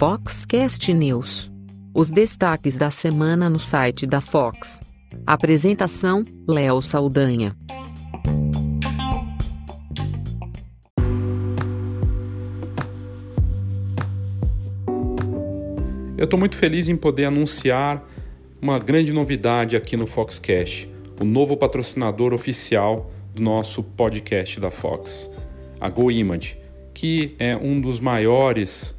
Foxcast News. Os destaques da semana no site da Fox. Apresentação: Léo Saldanha. Eu estou muito feliz em poder anunciar uma grande novidade aqui no Foxcast, o novo patrocinador oficial do nosso podcast da Fox, a GoImage, que é um dos maiores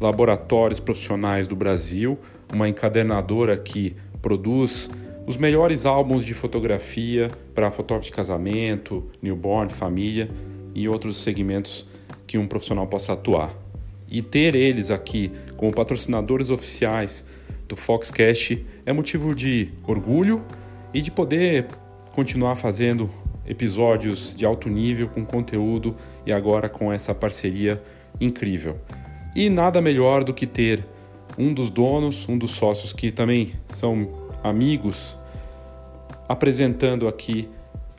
laboratórios profissionais do Brasil, uma encadernadora que produz os melhores álbuns de fotografia para fotógrafo de casamento, newborn, família e outros segmentos que um profissional possa atuar. E ter eles aqui como patrocinadores oficiais do Foxcast é motivo de orgulho e de poder continuar fazendo episódios de alto nível com conteúdo e agora com essa parceria incrível. E nada melhor do que ter um dos donos, um dos sócios que também são amigos, apresentando aqui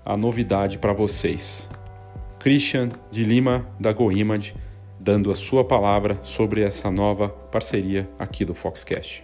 a novidade para vocês. Christian de Lima da GoImage dando a sua palavra sobre essa nova parceria aqui do Foxcast.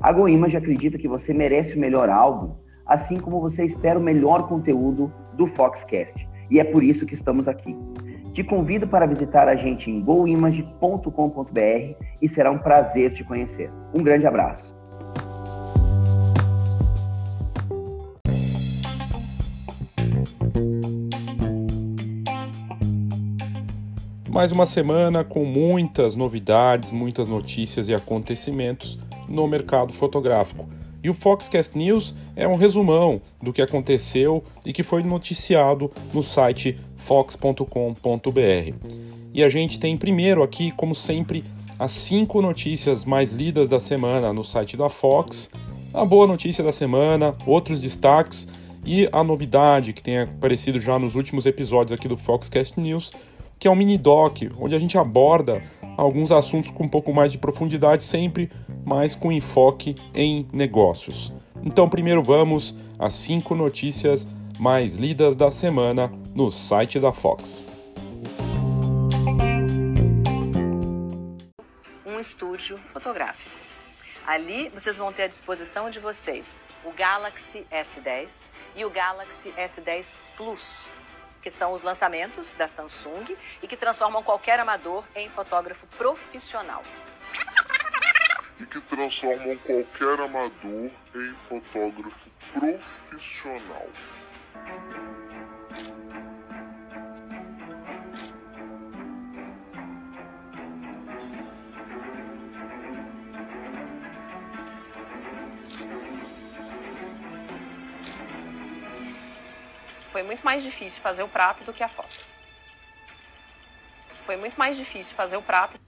A GoImage acredita que você merece o melhor álbum, assim como você espera o melhor conteúdo do Foxcast. E é por isso que estamos aqui. Te convido para visitar a gente em goimage.com.br e será um prazer te conhecer. Um grande abraço. Mais uma semana com muitas novidades, muitas notícias e acontecimentos no mercado fotográfico. E o Foxcast News é um resumão do que aconteceu e que foi noticiado no site fox.com.br. E a gente tem primeiro aqui, como sempre, as cinco notícias mais lidas da semana no site da Fox, a boa notícia da semana, outros destaques e a novidade que tem aparecido já nos últimos episódios aqui do Foxcast News, que é um mini doc, onde a gente aborda alguns assuntos com um pouco mais de profundidade, sempre mais com enfoque em negócios. Então, primeiro vamos às cinco notícias mais lidas da semana no site da Fox. Um estúdio fotográfico. Ali vocês vão ter à disposição de vocês o Galaxy S10 e o Galaxy S10 Plus que são os lançamentos da Samsung e que transformam qualquer amador em fotógrafo profissional. E que transformam qualquer amador em fotógrafo profissional. Foi muito mais difícil fazer o prato do que a foto. Foi muito mais difícil fazer o prato.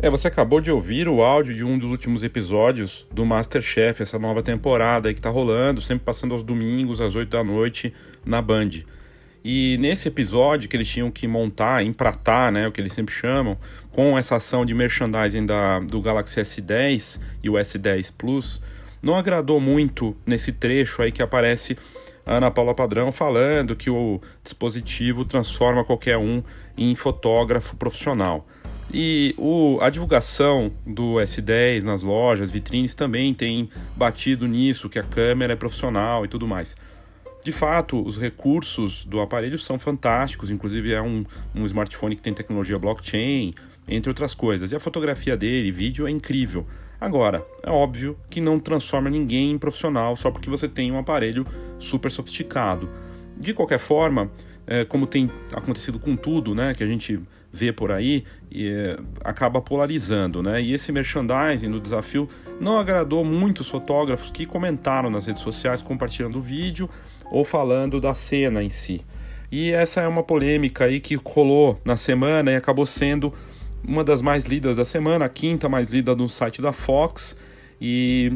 É, você acabou de ouvir o áudio de um dos últimos episódios do Masterchef, essa nova temporada aí que tá rolando, sempre passando aos domingos, às 8 da noite, na Band. E nesse episódio que eles tinham que montar, empratar, né, o que eles sempre chamam, com essa ação de merchandising da, do Galaxy S10 e o S10 Plus, não agradou muito nesse trecho aí que aparece a Ana Paula Padrão falando que o dispositivo transforma qualquer um em fotógrafo profissional. E o, a divulgação do S10 nas lojas, vitrines também tem batido nisso, que a câmera é profissional e tudo mais. De fato, os recursos do aparelho são fantásticos, inclusive é um, um smartphone que tem tecnologia blockchain, entre outras coisas. E a fotografia dele, vídeo, é incrível. Agora, é óbvio que não transforma ninguém em profissional só porque você tem um aparelho super sofisticado. de qualquer forma, é, como tem acontecido com tudo, né, que a gente vê por aí, e, é, acaba polarizando, né? E esse merchandising do desafio não agradou muitos fotógrafos que comentaram nas redes sociais, compartilhando o vídeo ou falando da cena em si. E essa é uma polêmica aí que rolou na semana e acabou sendo uma das mais lidas da semana, a quinta mais lida no site da Fox. E,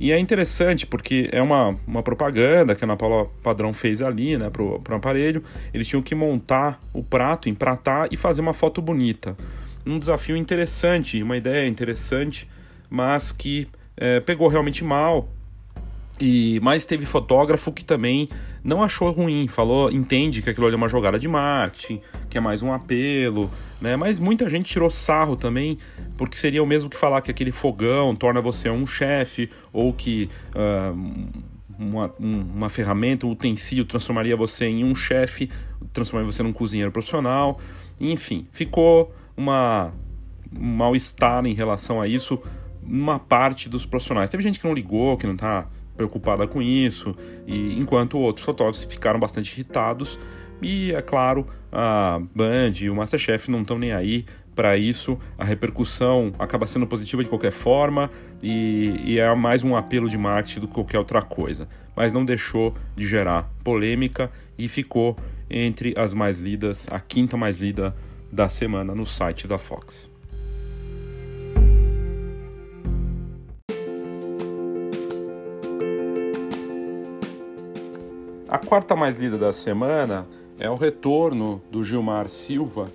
e é interessante porque é uma, uma propaganda que a Ana Paula Padrão fez ali, né, pro, pro aparelho. Eles tinham que montar o prato, empratar e fazer uma foto bonita. Um desafio interessante, uma ideia interessante, mas que é, pegou realmente mal e mas teve fotógrafo que também não achou ruim, falou, entende que aquilo ali é uma jogada de marketing, que é mais um apelo, né? Mas muita gente tirou sarro também, porque seria o mesmo que falar que aquele fogão torna você um chefe ou que uh, uma, uma ferramenta, um utensílio transformaria você em um chefe, transformaria você num cozinheiro profissional. Enfim, ficou uma um mal-estar em relação a isso uma parte dos profissionais. Teve gente que não ligou, que não está preocupada com isso, e enquanto outros fotógrafos ficaram bastante irritados. E é claro, a Band e o Masterchef não estão nem aí para isso. A repercussão acaba sendo positiva de qualquer forma e, e, é mais um apelo de marketing do que qualquer outra coisa. Mas não deixou de gerar polêmica e ficou entre as mais lidas, a quinta mais lida da semana no site da Fox. A quarta mais lida da semana é o retorno do Gilmar Silva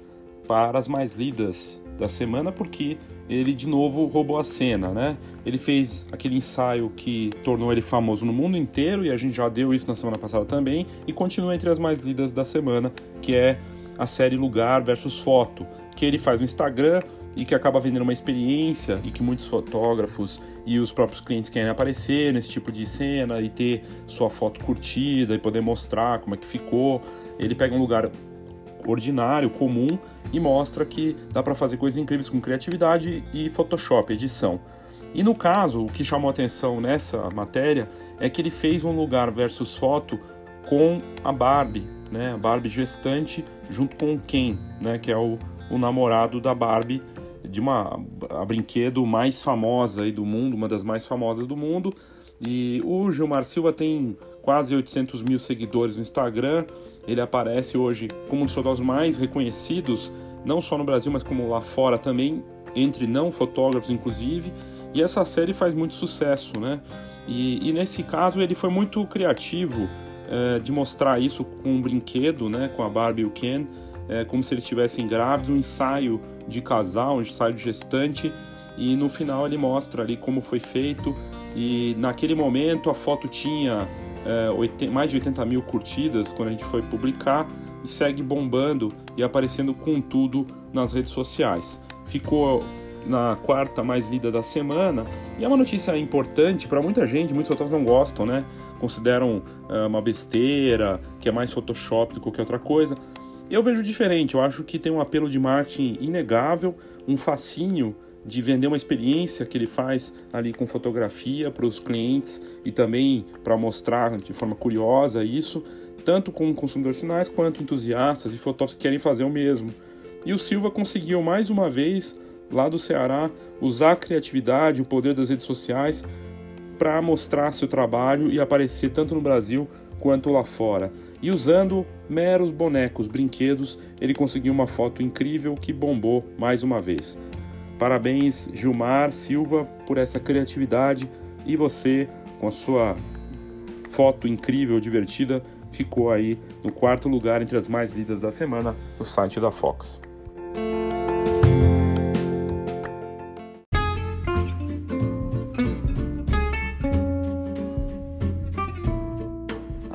para as mais lidas da semana, porque ele de novo roubou a cena, né? Ele fez aquele ensaio que tornou ele famoso no mundo inteiro e a gente já deu isso na semana passada também e continua entre as mais lidas da semana, que é a série Lugar versus Foto, que ele faz no Instagram e que acaba vendendo uma experiência e que muitos fotógrafos e os próprios clientes querem aparecer nesse tipo de cena e ter sua foto curtida e poder mostrar como é que ficou. Ele pega um lugar ordinário, comum e mostra que dá para fazer coisas incríveis com criatividade e Photoshop, edição. E no caso, o que chamou atenção nessa matéria é que ele fez um lugar versus foto com a Barbie, né? A Barbie gestante junto com o Ken, né? Que é o, o namorado da Barbie de uma a brinquedo mais famosa aí do mundo, uma das mais famosas do mundo. E o Gilmar Silva tem quase 800 mil seguidores no Instagram. Ele aparece hoje como um dos fotógrafos mais reconhecidos, não só no Brasil, mas como lá fora também, entre não fotógrafos inclusive. E essa série faz muito sucesso, né? E, e nesse caso ele foi muito criativo é, de mostrar isso com um brinquedo, né? Com a Barbie e o Ken, é, como se eles estivessem grávidos, um ensaio de casal, ensaio de gestante, e no final ele mostra ali como foi feito. E naquele momento a foto tinha é, 80, mais de 80 mil curtidas quando a gente foi publicar e segue bombando e aparecendo com tudo nas redes sociais. Ficou na quarta mais lida da semana e é uma notícia importante para muita gente. Muitos fotógrafos não gostam, né? Consideram é, uma besteira, que é mais Photoshop do que qualquer outra coisa. Eu vejo diferente, eu acho que tem um apelo de marketing inegável, um fascínio de vender uma experiência que ele faz ali com fotografia para os clientes e também para mostrar de forma curiosa isso, tanto com consumidores finais quanto entusiastas e fotógrafos que querem fazer o mesmo. E o Silva conseguiu mais uma vez, lá do Ceará, usar a criatividade, o poder das redes sociais para mostrar seu trabalho e aparecer tanto no Brasil quanto lá fora. E usando meros bonecos, brinquedos, ele conseguiu uma foto incrível que bombou mais uma vez. Parabéns, Gilmar Silva, por essa criatividade e você, com a sua foto incrível, divertida, ficou aí no quarto lugar entre as mais lidas da semana no site da Fox.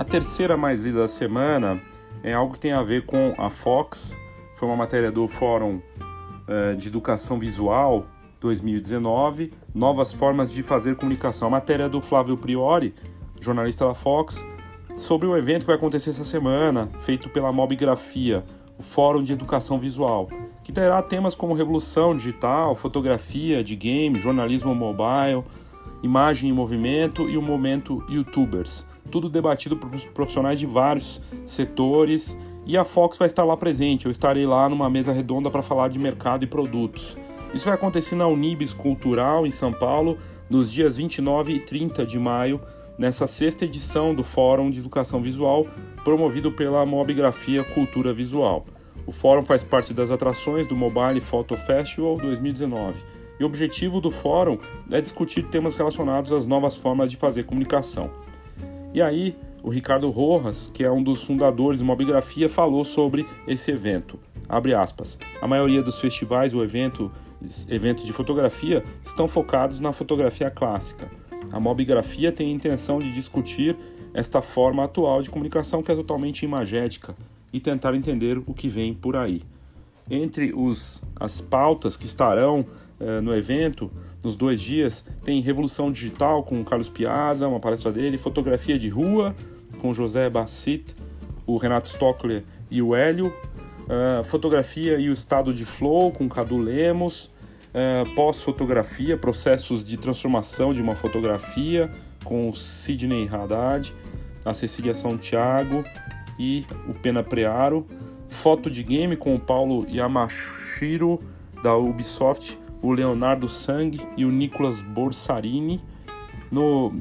Terceira mais lida da semana é algo que tem a ver com a Fox. Foi uma matéria do Fórum uh, de Educação Visual 2019, Novas Formas de Fazer Comunicação. A matéria do Flávio Priori, jornalista da Fox, sobre o evento que vai acontecer essa semana, feito pela Mobigrafia, o Fórum de Educação Visual, que terá temas como revolução digital, fotografia de game, jornalismo mobile, imagem em movimento e o momento YouTubers. Tudo debatido por profissionais de vários setores e a Fox vai estar lá presente. Eu estarei lá numa mesa redonda para falar de mercado e produtos. Isso vai acontecer na Unibis Cultural em São Paulo, nos dias 29 e 30 de maio, nessa sexta edição do Fórum de Educação Visual, promovido pela Mobigrafia Cultura Visual. O fórum faz parte das atrações do Mobile Photo Festival 2019. E o objetivo do fórum é discutir temas relacionados às novas formas de fazer comunicação. E aí, o Ricardo Rojas, que é um dos fundadores de Mobigrafia, falou sobre esse evento. Abre aspas. A maioria dos festivais ou evento, eventos de fotografia estão focados na fotografia clássica. A mobigrafia tem a intenção de discutir esta forma atual de comunicação que é totalmente imagética e tentar entender o que vem por aí. Entre os, as pautas que estarão eh, no evento, nos dois dias, tem Revolução Digital com Carlos Piazza, uma palestra dele, Fotografia de Rua com José Bassit, o Renato Stockler e o Hélio, uh, Fotografia e o Estado de Flow com Cadu Lemos, uh, Pós-Fotografia, Processos de Transformação de uma Fotografia com o Sidney Haddad, a Cecília Santiago e o Pena Prearo, Foto de Game com o Paulo Yamashiro da Ubisoft o Leonardo Sang e o Nicolas Borsarini. No,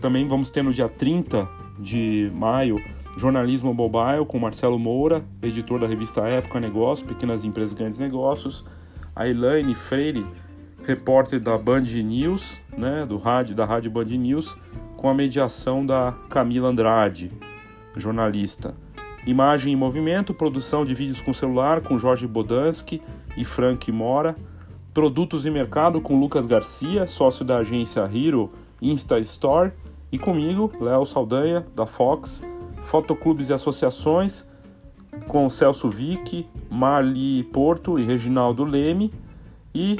também vamos ter no dia 30 de maio Jornalismo Mobile com Marcelo Moura, editor da revista Época Negócio, Pequenas Empresas Grandes Negócios. A Elaine Freire, repórter da Band News, né, do rádio, da Rádio Band News, com a mediação da Camila Andrade, jornalista. Imagem em movimento, produção de vídeos com celular com Jorge Bodansky e Frank Mora Produtos e Mercado com Lucas Garcia, sócio da agência Hero Insta Store, e comigo, Léo Saldanha, da Fox, Fotoclubes e Associações, com Celso Vick, Marli Porto e Reginaldo Leme, e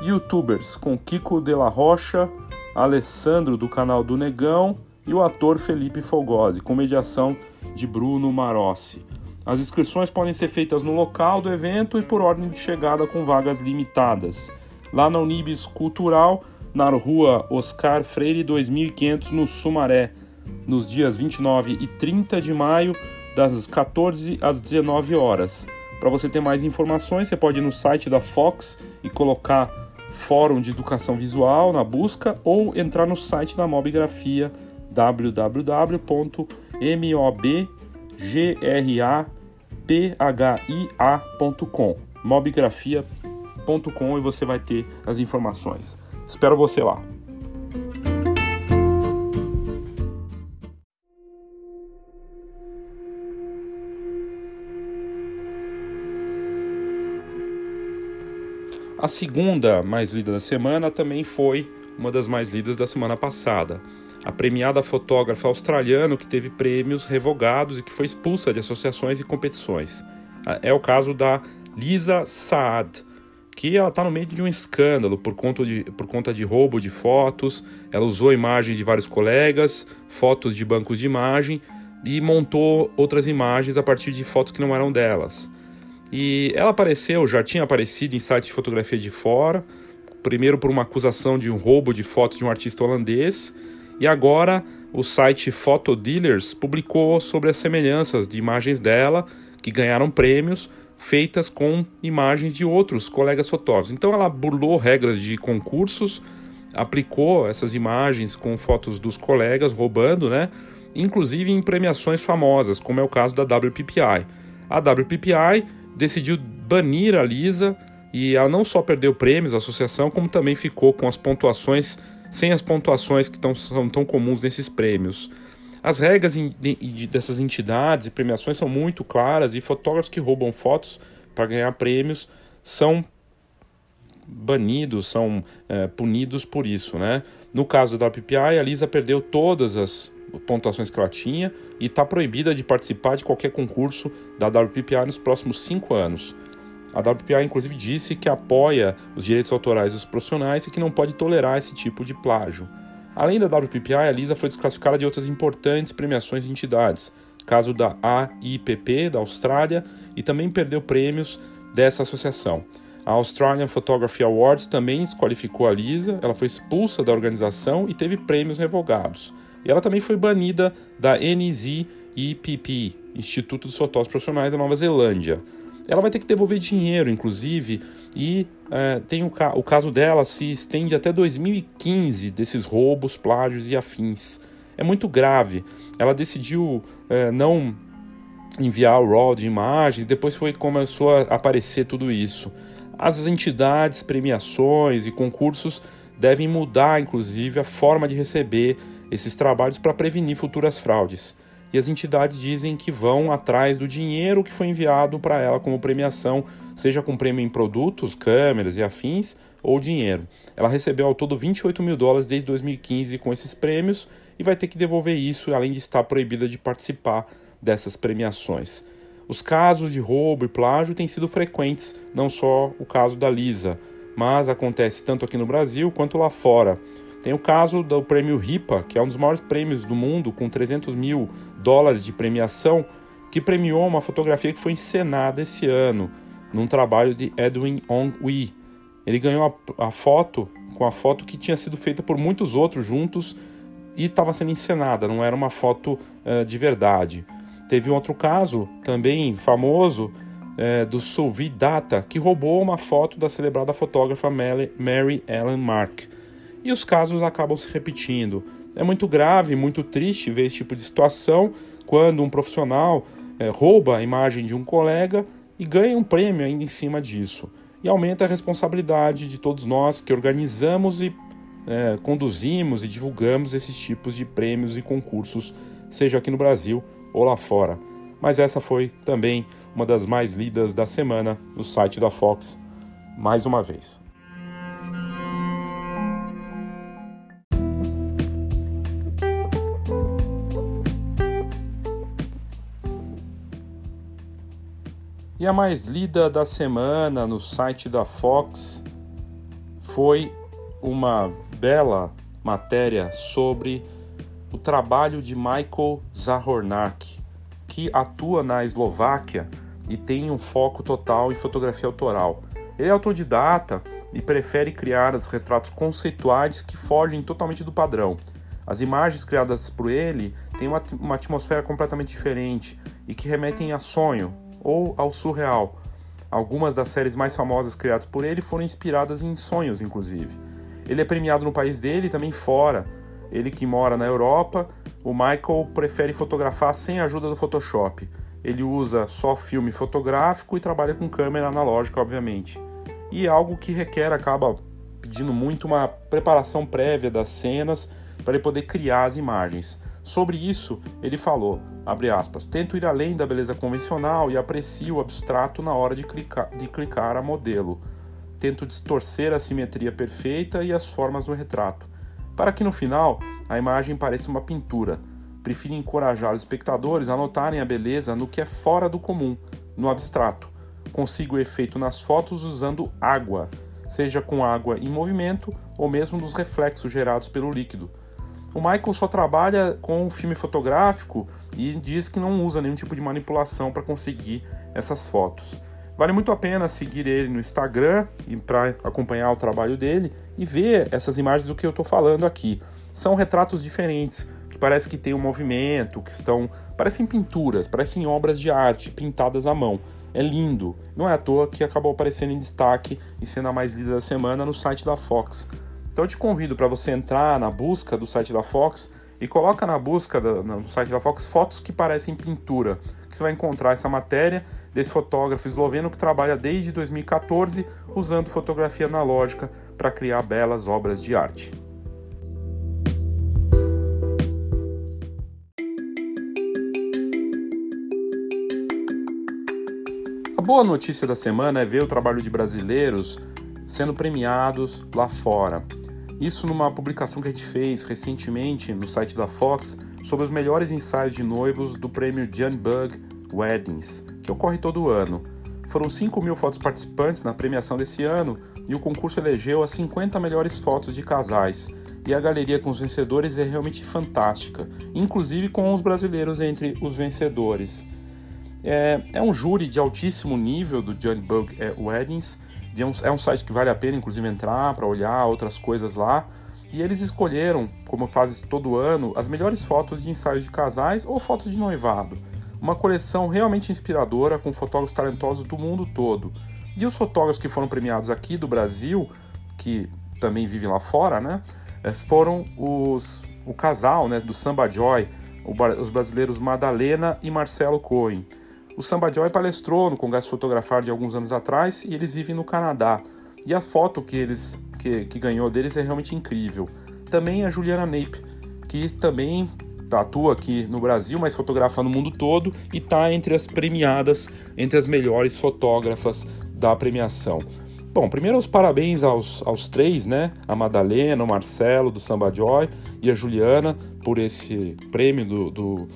Youtubers com Kiko de la Rocha, Alessandro do canal do Negão e o ator Felipe Fogosi, com mediação de Bruno Marossi. As inscrições podem ser feitas no local do evento e por ordem de chegada com vagas limitadas. Lá na Unibis Cultural, na rua Oscar Freire 2500, no Sumaré, nos dias 29 e 30 de maio, das 14 às 19 horas. Para você ter mais informações, você pode ir no site da Fox e colocar Fórum de Educação Visual na busca ou entrar no site da Mobigrafia www.mob.gra phia.com, mobgrafia.com e você vai ter as informações. Espero você lá. A segunda mais lida da semana também foi uma das mais lidas da semana passada a premiada fotógrafa australiana que teve prêmios revogados e que foi expulsa de associações e competições. É o caso da Lisa Saad, que ela está no meio de um escândalo por conta, de, por conta de roubo de fotos. Ela usou imagens de vários colegas, fotos de bancos de imagem e montou outras imagens a partir de fotos que não eram delas. E ela apareceu, já tinha aparecido em sites de fotografia de fora, primeiro por uma acusação de um roubo de fotos de um artista holandês e agora o site Photodealers publicou sobre as semelhanças de imagens dela que ganharam prêmios feitas com imagens de outros colegas fotógrafos. Então ela burlou regras de concursos, aplicou essas imagens com fotos dos colegas roubando, né? Inclusive em premiações famosas, como é o caso da WPPI. A WPPI decidiu banir a Lisa e ela não só perdeu prêmios da associação, como também ficou com as pontuações sem as pontuações que tão, são tão comuns nesses prêmios. As regras de, dessas entidades e premiações são muito claras e fotógrafos que roubam fotos para ganhar prêmios são banidos, são é, punidos por isso, né? No caso da WPI, a Lisa perdeu todas as pontuações que ela tinha e está proibida de participar de qualquer concurso da WPI nos próximos cinco anos. A WPA, inclusive, disse que apoia os direitos autorais dos profissionais e que não pode tolerar esse tipo de plágio. Além da WPPI, a Lisa foi desclassificada de outras importantes premiações e entidades, caso da AIPP, da Austrália, e também perdeu prêmios dessa associação. A Australian Photography Awards também desqualificou a Lisa, ela foi expulsa da organização e teve prêmios revogados. E ela também foi banida da NZIPP, Instituto dos Fotógrafos Profissionais da Nova Zelândia. Ela vai ter que devolver dinheiro, inclusive, e é, tem o, ca o caso dela se estende até 2015 desses roubos, plágios e afins. É muito grave. Ela decidiu é, não enviar o RAW de imagens, depois foi começou a aparecer tudo isso. As entidades, premiações e concursos devem mudar, inclusive, a forma de receber esses trabalhos para prevenir futuras fraudes. E as entidades dizem que vão atrás do dinheiro que foi enviado para ela como premiação, seja com prêmio em produtos, câmeras e afins, ou dinheiro. Ela recebeu ao todo 28 mil dólares desde 2015 com esses prêmios e vai ter que devolver isso, além de estar proibida de participar dessas premiações. Os casos de roubo e plágio têm sido frequentes, não só o caso da Lisa, mas acontece tanto aqui no Brasil quanto lá fora. Tem o caso do prêmio RIPA, que é um dos maiores prêmios do mundo, com 300 mil dólares de premiação, que premiou uma fotografia que foi encenada esse ano, num trabalho de Edwin Ong Wee. Ele ganhou a, a foto com a foto que tinha sido feita por muitos outros juntos e estava sendo encenada, não era uma foto uh, de verdade. Teve um outro caso, também famoso, é, do Sylvie Data, que roubou uma foto da celebrada fotógrafa Mary Ellen Mark. E os casos acabam se repetindo. É muito grave, muito triste ver esse tipo de situação quando um profissional é, rouba a imagem de um colega e ganha um prêmio ainda em cima disso. E aumenta a responsabilidade de todos nós que organizamos e é, conduzimos e divulgamos esses tipos de prêmios e concursos, seja aqui no Brasil ou lá fora. Mas essa foi também uma das mais lidas da semana no site da Fox, mais uma vez. E a mais lida da semana no site da Fox foi uma bela matéria sobre o trabalho de Michael Zahornak, que atua na Eslováquia e tem um foco total em fotografia autoral. Ele é autodidata e prefere criar os retratos conceituais que fogem totalmente do padrão. As imagens criadas por ele têm uma, uma atmosfera completamente diferente e que remetem a sonho ou ao surreal. Algumas das séries mais famosas criadas por ele foram inspiradas em sonhos, inclusive. Ele é premiado no país dele e também fora, ele que mora na Europa, o Michael prefere fotografar sem a ajuda do Photoshop. Ele usa só filme fotográfico e trabalha com câmera analógica, obviamente. E algo que requer, acaba pedindo muito uma preparação prévia das cenas para ele poder criar as imagens. Sobre isso, ele falou, aspas, tento ir além da beleza convencional e aprecio o abstrato na hora de clicar, de clicar a modelo. Tento distorcer a simetria perfeita e as formas do retrato para que no final a imagem pareça uma pintura. Prefiro encorajar os espectadores a notarem a beleza no que é fora do comum, no abstrato. Consigo o efeito nas fotos usando água, seja com água em movimento ou mesmo nos reflexos gerados pelo líquido. O Michael só trabalha com o filme fotográfico e diz que não usa nenhum tipo de manipulação para conseguir essas fotos. Vale muito a pena seguir ele no Instagram e para acompanhar o trabalho dele e ver essas imagens do que eu estou falando aqui. São retratos diferentes, que parece que tem um movimento, que estão. parecem pinturas, parecem obras de arte pintadas à mão. É lindo. Não é à toa que acabou aparecendo em destaque e sendo a mais lida da semana no site da Fox. Então eu te convido para você entrar na busca do site da Fox e coloca na busca do, site da Fox fotos que parecem pintura, que você vai encontrar essa matéria desse fotógrafo esloveno que trabalha desde 2014 usando fotografia analógica para criar belas obras de arte. A boa notícia da semana é ver o trabalho de brasileiros sendo premiados lá fora. Isso numa publicação que a gente fez recentemente no site da Fox sobre os melhores ensaios de noivos do prêmio Jan Bug Weddings, que ocorre todo ano. Foram 5 mil fotos participantes na premiação desse ano e o concurso elegeu as 50 melhores fotos de casais. E a galeria com os vencedores é realmente fantástica, inclusive com os brasileiros entre os vencedores. É, é um júri de altíssimo nível do John Bug Weddings é um, é um site que vale a pena, inclusive, entrar para olhar outras coisas lá. E eles escolheram, como fazem todo ano, as melhores fotos de ensaios de casais ou fotos de noivado. Uma coleção realmente inspiradora com fotógrafos talentosos do mundo todo. E os fotógrafos que foram premiados aqui do Brasil, que também vivem lá fora, né? Foram os, o casal né, do Samba Joy, os brasileiros Madalena e Marcelo Cohen. O Samba Joy palestrou no Congresso Fotografar de alguns anos atrás e eles vivem no Canadá. E a foto que eles que, que ganhou deles é realmente incrível. Também a Juliana Nape, que também atua aqui no Brasil, mas fotografa no mundo todo e está entre as premiadas, entre as melhores fotógrafas da premiação. Bom, primeiro os parabéns aos, aos três, né? A Madalena, o Marcelo do Samba Joy e a Juliana por esse prêmio do, do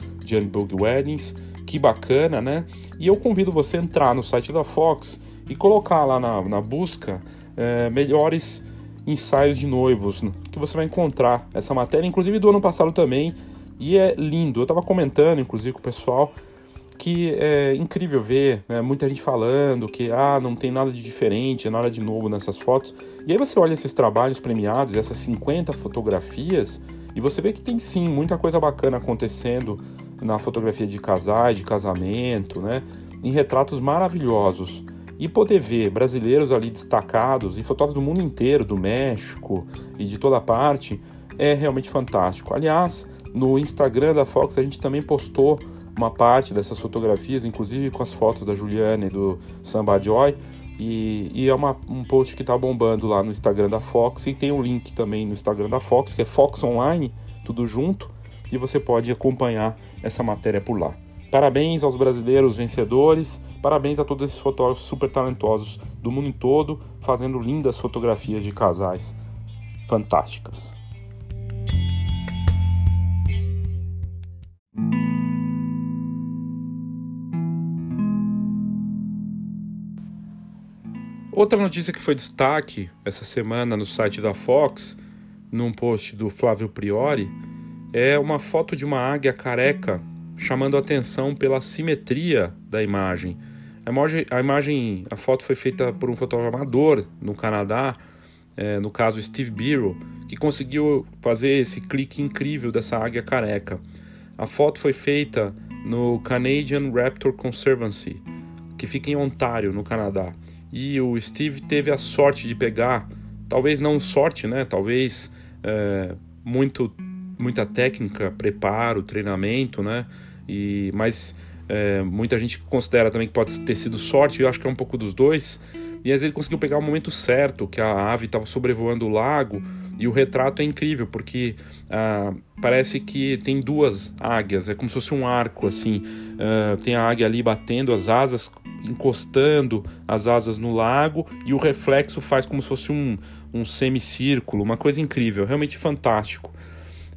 Bug Weddings. Que bacana, né? E eu convido você a entrar no site da Fox e colocar lá na, na busca é, melhores ensaios de noivos, que você vai encontrar essa matéria, inclusive do ano passado também, e é lindo. Eu estava comentando, inclusive, com o pessoal que é incrível ver né, muita gente falando que ah, não tem nada de diferente, nada de novo nessas fotos. E aí você olha esses trabalhos premiados, essas 50 fotografias, e você vê que tem sim muita coisa bacana acontecendo na fotografia de casais, de casamento, né? Em retratos maravilhosos. E poder ver brasileiros ali destacados e fotógrafos do mundo inteiro, do México e de toda parte, é realmente fantástico. Aliás, no Instagram da Fox a gente também postou uma parte dessas fotografias, inclusive com as fotos da Juliana e do Samba Joy. E, e é uma, um post que está bombando lá no Instagram da Fox. E tem um link também no Instagram da Fox, que é Fox Online, tudo junto. E você pode acompanhar essa matéria por lá. Parabéns aos brasileiros vencedores, parabéns a todos esses fotógrafos super talentosos do mundo todo, fazendo lindas fotografias de casais fantásticas. Outra notícia que foi destaque essa semana no site da Fox, num post do Flávio Priori, é uma foto de uma águia careca chamando atenção pela simetria da imagem. A imagem, a, imagem, a foto foi feita por um fotógrafo amador no Canadá, é, no caso Steve Biro, que conseguiu fazer esse clique incrível dessa águia careca. A foto foi feita no Canadian Raptor Conservancy, que fica em Ontário, no Canadá. E o Steve teve a sorte de pegar, talvez não sorte, né? Talvez é, muito, muita técnica, preparo, treinamento, né? E, mas é, muita gente considera também que pode ter sido sorte, eu acho que é um pouco dos dois. E às vezes ele conseguiu pegar o momento certo, que a ave estava sobrevoando o lago, e o retrato é incrível, porque ah, parece que tem duas águias, é como se fosse um arco, assim. Ah, tem a águia ali batendo as asas, encostando as asas no lago, e o reflexo faz como se fosse um, um semicírculo, uma coisa incrível, realmente fantástico.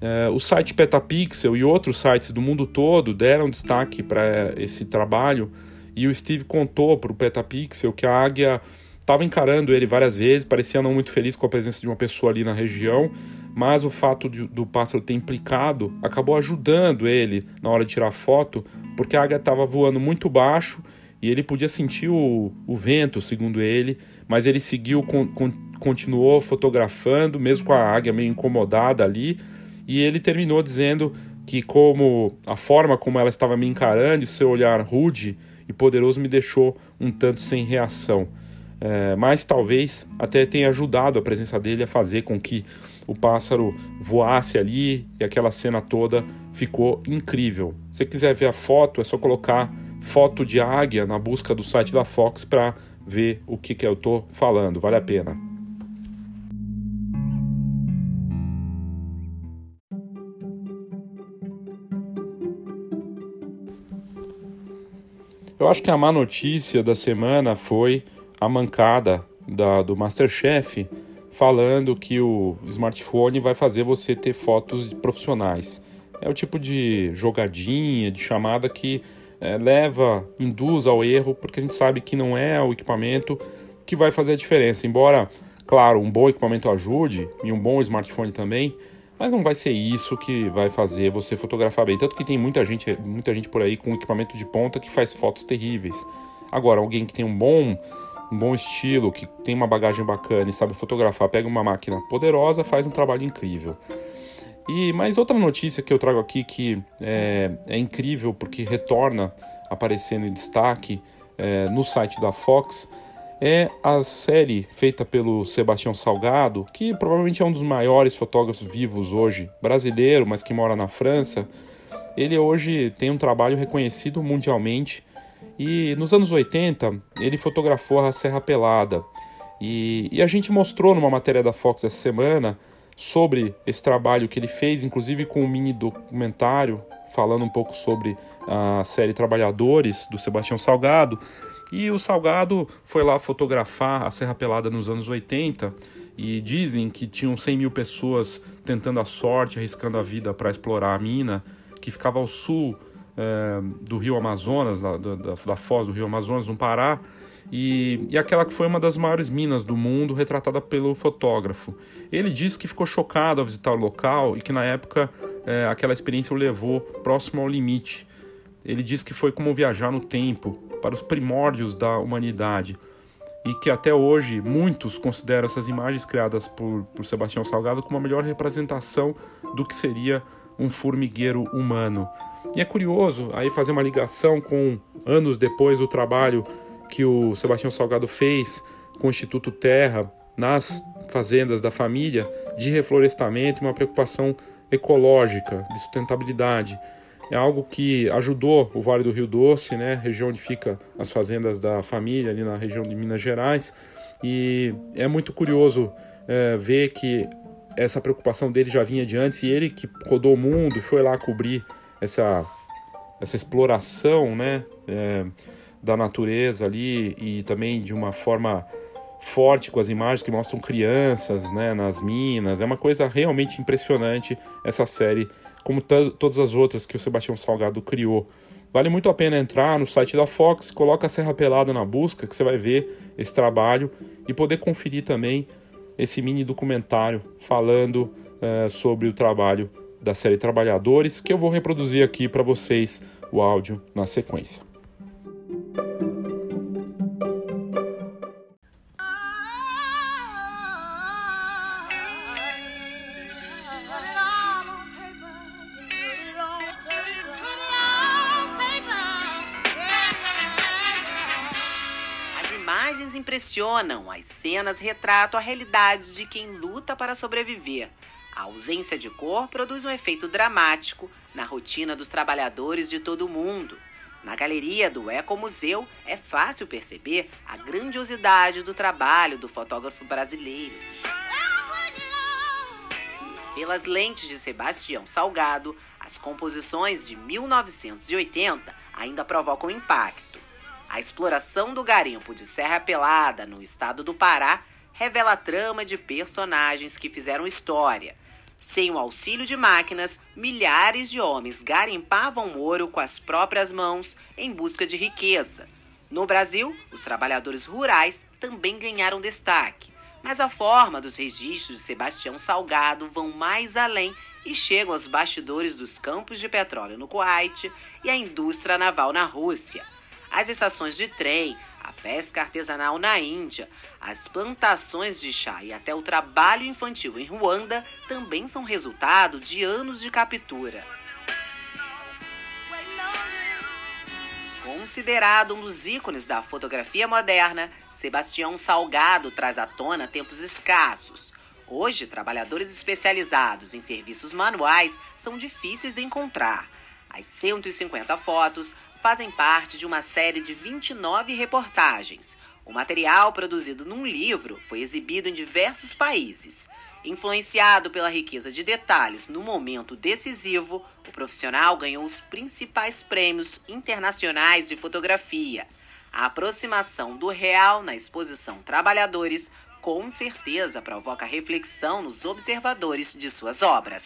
Uh, o site Petapixel e outros sites do mundo todo deram destaque para esse trabalho e o Steve contou para o Petapixel que a águia estava encarando ele várias vezes, parecia não muito feliz com a presença de uma pessoa ali na região, mas o fato de, do pássaro ter implicado acabou ajudando ele na hora de tirar foto, porque a águia estava voando muito baixo e ele podia sentir o, o vento, segundo ele, mas ele seguiu, con, con, continuou fotografando, mesmo com a águia meio incomodada ali e ele terminou dizendo que como a forma como ela estava me encarando seu olhar rude e poderoso me deixou um tanto sem reação. É, mas talvez até tenha ajudado a presença dele a fazer com que o pássaro voasse ali e aquela cena toda ficou incrível. Se você quiser ver a foto, é só colocar foto de águia na busca do site da Fox para ver o que, que eu estou falando. Vale a pena. Eu acho que a má notícia da semana foi a mancada da, do Masterchef falando que o smartphone vai fazer você ter fotos profissionais. É o tipo de jogadinha, de chamada que é, leva, induz ao erro, porque a gente sabe que não é o equipamento que vai fazer a diferença. Embora, claro, um bom equipamento ajude e um bom smartphone também, mas não vai ser isso que vai fazer você fotografar bem. Tanto que tem muita gente, muita gente por aí com equipamento de ponta que faz fotos terríveis. Agora, alguém que tem um bom um bom estilo, que tem uma bagagem bacana e sabe fotografar, pega uma máquina poderosa, faz um trabalho incrível. E mais outra notícia que eu trago aqui que é, é incrível porque retorna aparecendo em destaque é, no site da Fox é a série feita pelo Sebastião Salgado, que provavelmente é um dos maiores fotógrafos vivos hoje, brasileiro, mas que mora na França. Ele hoje tem um trabalho reconhecido mundialmente e nos anos 80 ele fotografou a Serra Pelada. E, e a gente mostrou numa matéria da Fox essa semana sobre esse trabalho que ele fez, inclusive com um mini documentário falando um pouco sobre a série Trabalhadores do Sebastião Salgado. E o Salgado foi lá fotografar a Serra Pelada nos anos 80 e dizem que tinham 100 mil pessoas tentando a sorte, arriscando a vida para explorar a mina, que ficava ao sul é, do rio Amazonas, da, da, da foz do rio Amazonas, no Pará, e, e aquela que foi uma das maiores minas do mundo, retratada pelo fotógrafo. Ele disse que ficou chocado ao visitar o local e que na época é, aquela experiência o levou próximo ao limite. Ele disse que foi como viajar no tempo, para os primórdios da humanidade, e que até hoje muitos consideram essas imagens criadas por, por Sebastião Salgado como a melhor representação do que seria um formigueiro humano. E é curioso aí fazer uma ligação com anos depois o trabalho que o Sebastião Salgado fez com o Instituto Terra nas fazendas da família de reflorestamento e uma preocupação ecológica, de sustentabilidade. É algo que ajudou o Vale do Rio Doce, né, região onde fica as fazendas da família, ali na região de Minas Gerais. E é muito curioso é, ver que essa preocupação dele já vinha de antes e ele que rodou o mundo foi lá cobrir essa, essa exploração né, é, da natureza ali e também de uma forma forte com as imagens que mostram crianças né, nas minas. É uma coisa realmente impressionante essa série, como todas as outras que o Sebastião Salgado criou. Vale muito a pena entrar no site da Fox, coloca a Serra Pelada na busca, que você vai ver esse trabalho e poder conferir também esse mini documentário falando uh, sobre o trabalho da série Trabalhadores, que eu vou reproduzir aqui para vocês o áudio na sequência. Impressionam, as cenas retratam a realidade de quem luta para sobreviver. A ausência de cor produz um efeito dramático na rotina dos trabalhadores de todo o mundo. Na galeria do Ecomuseu é fácil perceber a grandiosidade do trabalho do fotógrafo brasileiro. Pelas lentes de Sebastião Salgado, as composições de 1980 ainda provocam impacto. A exploração do garimpo de Serra Pelada, no estado do Pará, revela a trama de personagens que fizeram história sem o auxílio de máquinas, milhares de homens garimpavam ouro com as próprias mãos em busca de riqueza. No Brasil, os trabalhadores rurais também ganharam destaque, mas a forma dos registros de Sebastião Salgado vão mais além e chegam aos bastidores dos campos de petróleo no Kuwait e a indústria naval na Rússia. As estações de trem, a pesca artesanal na Índia, as plantações de chá e até o trabalho infantil em Ruanda também são resultado de anos de captura. Considerado um dos ícones da fotografia moderna, Sebastião Salgado traz à tona tempos escassos. Hoje, trabalhadores especializados em serviços manuais são difíceis de encontrar. As 150 fotos fazem parte de uma série de 29 reportagens. O material produzido num livro foi exibido em diversos países. Influenciado pela riqueza de detalhes no momento decisivo, o profissional ganhou os principais prêmios internacionais de fotografia. A aproximação do real na exposição Trabalhadores com certeza provoca reflexão nos observadores de suas obras.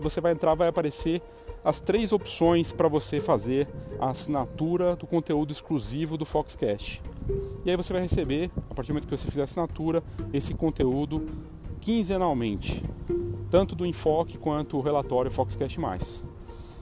Você vai entrar, vai aparecer as três opções para você fazer a assinatura do conteúdo exclusivo do Foxcast. E aí você vai receber, a partir do momento que você fizer a assinatura, esse conteúdo quinzenalmente, tanto do enfoque quanto o relatório Foxcast+.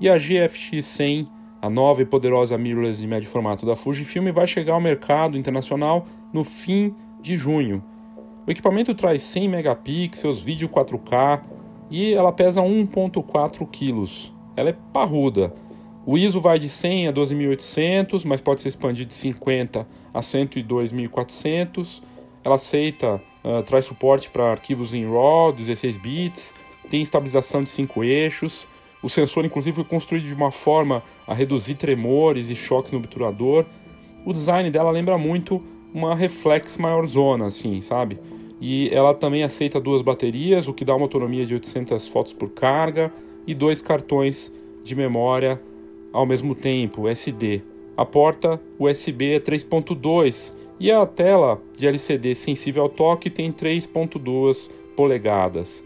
E a GFX 100, a nova e poderosa mirrorless de médio formato da Fujifilm, vai chegar ao mercado internacional no fim de junho. O equipamento traz 100 megapixels, vídeo 4K e ela pesa 1.4 kg. Ela é parruda. O ISO vai de 100 a 12.800, mas pode ser expandido de 50 a 102.400. Ela aceita, uh, traz suporte para arquivos em RAW, 16 bits, tem estabilização de 5 eixos O sensor, inclusive, foi construído de uma forma a reduzir tremores e choques no obturador. O design dela lembra muito uma reflex maior zona, assim, sabe? E ela também aceita duas baterias, o que dá uma autonomia de 800 fotos por carga e dois cartões de memória ao mesmo tempo, SD. A porta USB é 3.2 e a tela de LCD sensível ao toque tem 3.2 polegadas.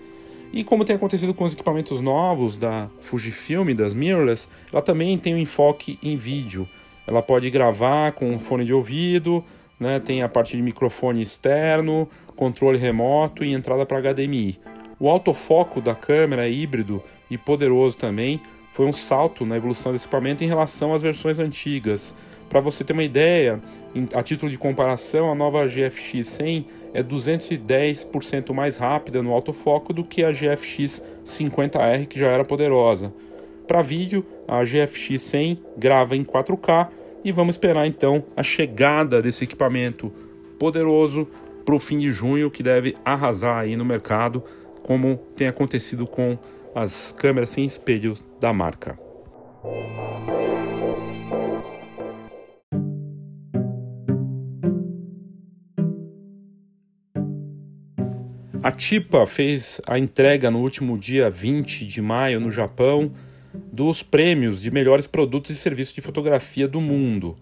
E como tem acontecido com os equipamentos novos da Fujifilm, das mirrorless, ela também tem um enfoque em vídeo. Ela pode gravar com um fone de ouvido, né, tem a parte de microfone externo, controle remoto e entrada para HDMI. O autofoco da câmera é híbrido e poderoso também, foi um salto na evolução desse equipamento em relação às versões antigas. Para você ter uma ideia, a título de comparação, a nova GFX 100 é 210% mais rápida no autofoco do que a GFX 50R, que já era poderosa. Para vídeo, a GFX 100 grava em 4K e vamos esperar então a chegada desse equipamento poderoso para o fim de junho, que deve arrasar aí no mercado, como tem acontecido com as câmeras sem espelho da marca. A TIPA fez a entrega no último dia 20 de maio no Japão dos prêmios de melhores produtos e serviços de fotografia do mundo.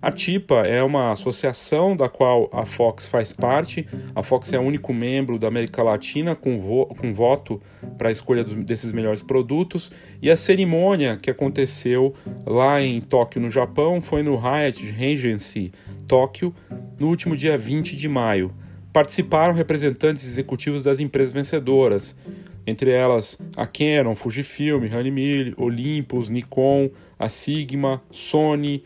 A TIPA é uma associação da qual a Fox faz parte. A Fox é o único membro da América Latina com, vo com voto para a escolha dos, desses melhores produtos. E a cerimônia que aconteceu lá em Tóquio, no Japão, foi no Hyatt Regency Tóquio, no último dia 20 de maio participaram representantes executivos das empresas vencedoras, entre elas a Canon, Fujifilm, Hanimil, Olympus, Nikon, a Sigma, Sony,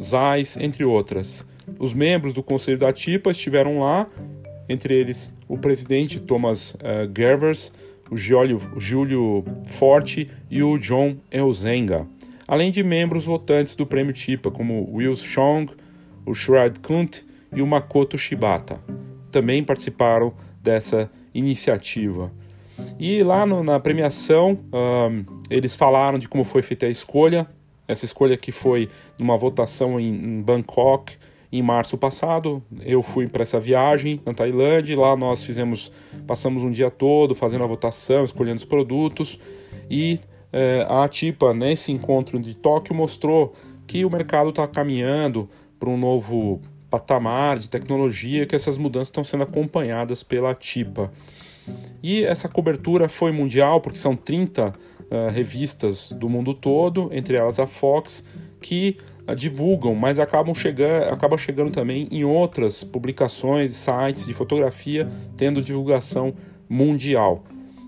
Zeiss, entre outras. Os membros do conselho da TIPA estiveram lá, entre eles o presidente Thomas uh, Gervers, o Júlio Forte e o John Elzenga, além de membros votantes do prêmio TIPA, como Will Chong, o Shrad Kunt e o Makoto Shibata também participaram dessa iniciativa. E lá no, na premiação, um, eles falaram de como foi feita a escolha. Essa escolha que foi numa votação em, em Bangkok em março passado. Eu fui para essa viagem na Tailândia. Lá nós fizemos, passamos um dia todo fazendo a votação, escolhendo os produtos. E eh, a TIPA, nesse encontro de Tóquio, mostrou que o mercado está caminhando para um novo patamar de tecnologia que essas mudanças estão sendo acompanhadas pela TIPA. E essa cobertura foi mundial, porque são 30 uh, eh, revistas do mundo todo, entre elas a Fox, que uh, divulgam, mas acabam chegando, acaba chegando também em outras publicações, sites de fotografia, tendo divulgação mundial.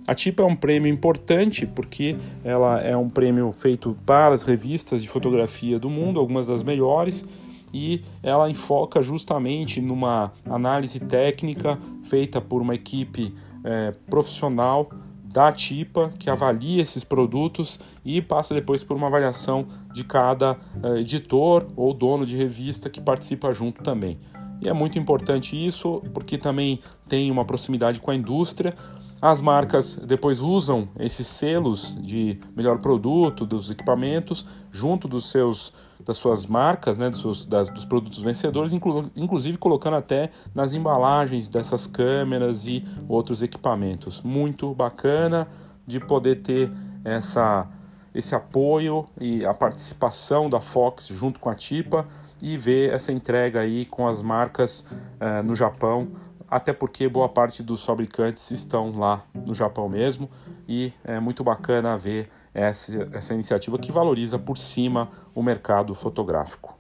A TIPA é um prêmio importante porque ela é um prêmio feito para as revistas de fotografia do mundo, algumas das melhores, e ela enfoca justamente numa análise técnica feita por uma equipe é, profissional da TIPA que avalia esses produtos e passa depois por uma avaliação de cada é, editor ou dono de revista que participa junto também. E é muito importante isso porque também tem uma proximidade com a indústria. As marcas depois usam esses selos de melhor produto dos equipamentos junto dos seus das suas marcas, né, dos, seus, das, dos produtos vencedores, inclu, inclusive colocando até nas embalagens dessas câmeras e outros equipamentos. Muito bacana de poder ter essa, esse apoio e a participação da Fox junto com a Tipa e ver essa entrega aí com as marcas uh, no Japão, até porque boa parte dos fabricantes estão lá no Japão mesmo e é muito bacana ver essa, essa iniciativa que valoriza por cima o mercado fotográfico.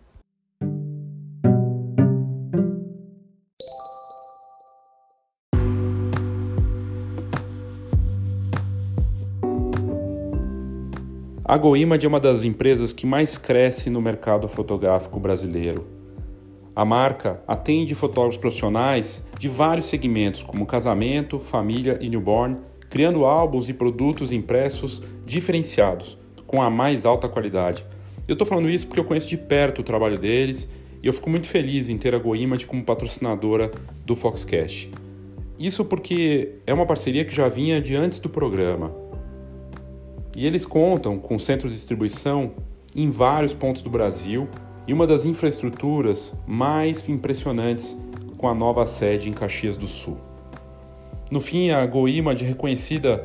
A GoImage é uma das empresas que mais cresce no mercado fotográfico brasileiro. A marca atende fotógrafos profissionais de vários segmentos, como casamento, família e newborn, criando álbuns e produtos impressos diferenciados, com a mais alta qualidade. Eu estou falando isso porque eu conheço de perto o trabalho deles e eu fico muito feliz em ter a GoImage como patrocinadora do Foxcast. Isso porque é uma parceria que já vinha de antes do programa. E eles contam com centros de distribuição em vários pontos do Brasil e uma das infraestruturas mais impressionantes com a nova sede em Caxias do Sul. No fim, a GoImage é reconhecida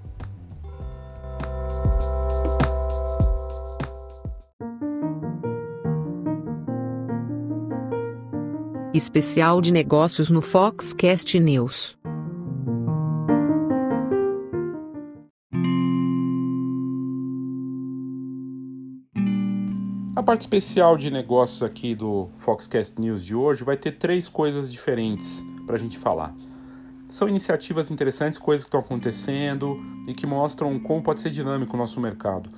Especial de negócios no Foxcast News. A parte especial de negócios aqui do Foxcast News de hoje vai ter três coisas diferentes para a gente falar. São iniciativas interessantes, coisas que estão acontecendo e que mostram como pode ser dinâmico o nosso mercado.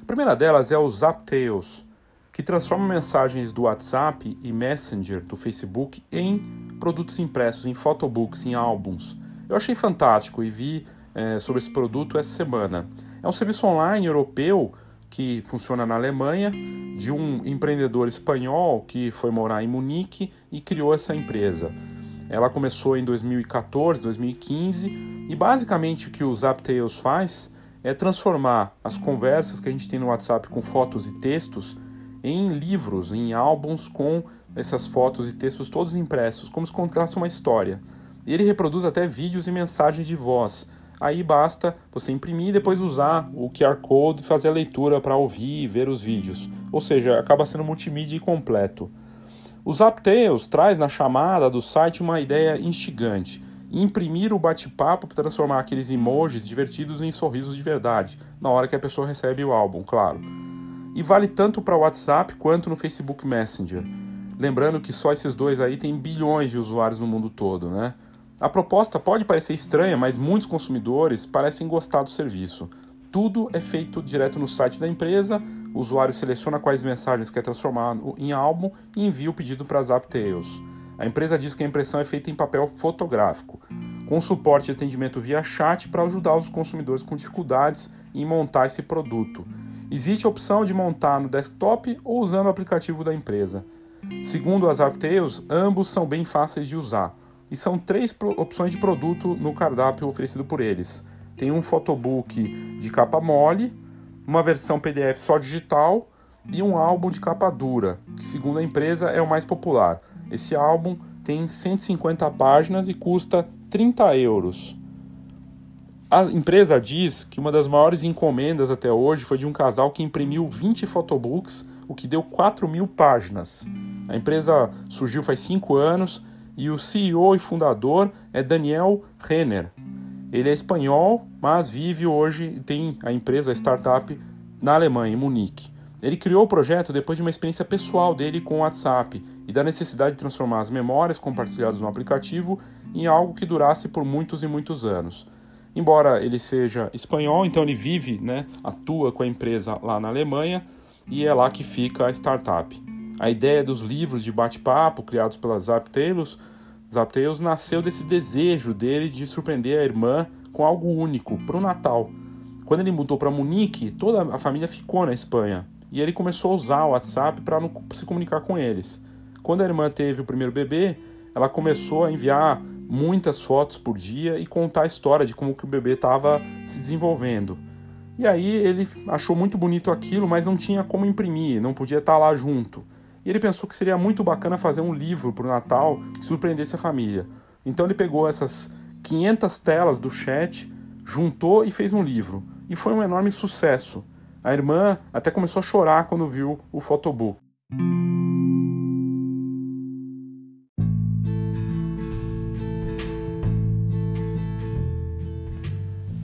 A primeira delas é o ZapTales que transforma mensagens do WhatsApp e Messenger do Facebook em produtos impressos, em photobooks, em álbuns. Eu achei fantástico e vi é, sobre esse produto essa semana. É um serviço online europeu que funciona na Alemanha, de um empreendedor espanhol que foi morar em Munique e criou essa empresa. Ela começou em 2014, 2015 e basicamente o que o ZapTales faz é transformar as conversas que a gente tem no WhatsApp com fotos e textos em livros, em álbuns com essas fotos e textos todos impressos, como se contasse uma história. E ele reproduz até vídeos e mensagens de voz. Aí basta você imprimir e depois usar o QR Code e fazer a leitura para ouvir e ver os vídeos. Ou seja, acaba sendo multimídia completo. O ZapTales traz na chamada do site uma ideia instigante. Imprimir o bate-papo para transformar aqueles emojis divertidos em sorrisos de verdade, na hora que a pessoa recebe o álbum, claro e vale tanto para o WhatsApp quanto no Facebook Messenger. Lembrando que só esses dois aí têm bilhões de usuários no mundo todo, né? A proposta pode parecer estranha, mas muitos consumidores parecem gostar do serviço. Tudo é feito direto no site da empresa, o usuário seleciona quais mensagens quer transformar em álbum e envia o pedido para ZapTales. A empresa diz que a impressão é feita em papel fotográfico, com suporte de atendimento via chat para ajudar os consumidores com dificuldades em montar esse produto. Existe a opção de montar no desktop ou usando o aplicativo da empresa. Segundo as AppTales, ambos são bem fáceis de usar. E são três opções de produto no cardápio oferecido por eles. Tem um photobook de capa mole, uma versão PDF só digital e um álbum de capa dura, que segundo a empresa é o mais popular. Esse álbum tem 150 páginas e custa 30 euros. A empresa diz que uma das maiores encomendas até hoje foi de um casal que imprimiu 20 photobooks, o que deu 4 mil páginas. A empresa surgiu faz 5 anos e o CEO e fundador é Daniel Renner. Ele é espanhol, mas vive hoje, tem a empresa, a startup, na Alemanha, em Munique. Ele criou o projeto depois de uma experiência pessoal dele com o WhatsApp e da necessidade de transformar as memórias compartilhadas no aplicativo em algo que durasse por muitos e muitos anos. Embora ele seja espanhol, então ele vive, né, atua com a empresa lá na Alemanha e é lá que fica a startup. A ideia dos livros de bate-papo criados pela ZapTales, ZapTales nasceu desse desejo dele de surpreender a irmã com algo único para o Natal. Quando ele mudou para Munique, toda a família ficou na Espanha e ele começou a usar o WhatsApp para se comunicar com eles. Quando a irmã teve o primeiro bebê, ela começou a enviar muitas fotos por dia e contar a história de como que o bebê estava se desenvolvendo. E aí ele achou muito bonito aquilo, mas não tinha como imprimir, não podia estar lá junto. E ele pensou que seria muito bacana fazer um livro para o Natal que surpreendesse a família. Então ele pegou essas 500 telas do chat, juntou e fez um livro. E foi um enorme sucesso. A irmã até começou a chorar quando viu o photobook.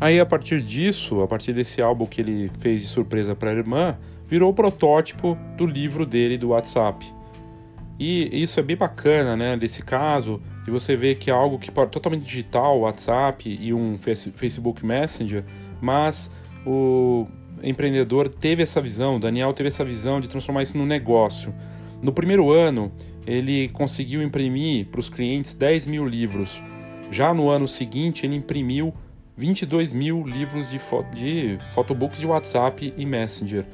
Aí a partir disso, a partir desse álbum que ele fez de surpresa para a irmã, virou o protótipo do livro dele do WhatsApp. E isso é bem bacana, né? Desse caso, de você ver que é algo que pode totalmente digital, WhatsApp e um Facebook Messenger, mas o empreendedor teve essa visão, Daniel teve essa visão de transformar isso num negócio. No primeiro ano, ele conseguiu imprimir para os clientes 10 mil livros. Já no ano seguinte, ele imprimiu 22 mil livros de, fo de photobooks de WhatsApp e Messenger.